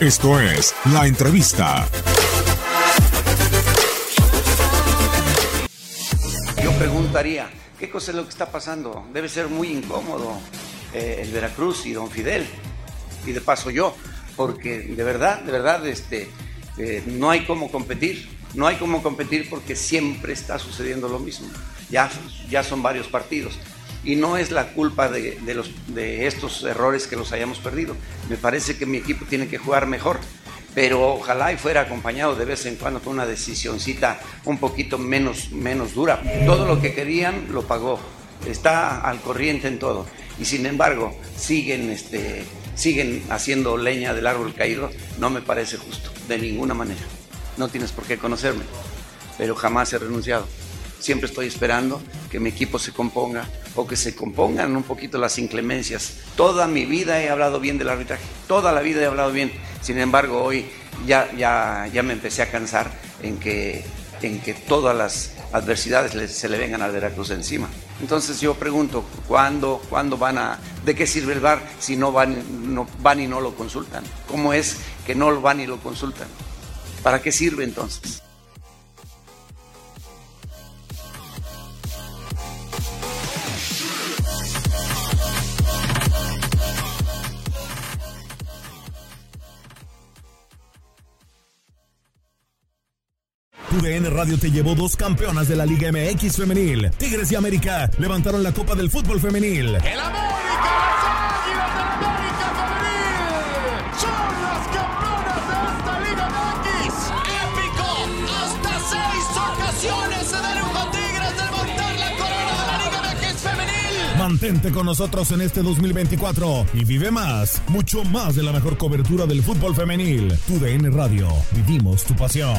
Esto es La Entrevista. Yo preguntaría, ¿qué cosa es lo que está pasando? Debe ser muy incómodo eh, el Veracruz y don Fidel, y de paso yo, porque de verdad, de verdad, este, eh, no hay cómo competir, no hay cómo competir porque siempre está sucediendo lo mismo. Ya, ya son varios partidos. Y no es la culpa de, de los, de estos errores que los hayamos perdido. Me parece que mi equipo tiene que jugar mejor pero ojalá y fuera acompañado de vez en cuando con una decisioncita un poquito menos, menos dura. Todo lo que querían lo pagó, está al corriente en todo. Y sin embargo, siguen, este, siguen haciendo leña del árbol caído, no me parece justo, de ninguna manera. No tienes por qué conocerme, pero jamás he renunciado. Siempre estoy esperando que mi equipo se componga o que se compongan un poquito las inclemencias. Toda mi vida he hablado bien del arbitraje, toda la vida he hablado bien. Sin embargo, hoy ya, ya, ya me empecé a cansar en que, en que todas las adversidades se le vengan al Veracruz encima. Entonces yo pregunto, ¿cuándo, ¿cuándo van a, de qué sirve el VAR si no van, no van y no lo consultan? ¿Cómo es que no lo van y lo consultan? ¿Para qué sirve entonces? Tu DN Radio te llevó dos campeonas de la Liga MX femenil. Tigres y América levantaron la Copa del Fútbol femenil. El América, las Águilas del América Femenil son las campeonas de esta Liga MX. Épico, hasta seis ocasiones se dieron con Tigres de la corona de la Liga MX Femenil. Mantente con nosotros en este 2024 y vive más, mucho más de la mejor cobertura del fútbol femenil. Tu DN Radio, vivimos tu pasión.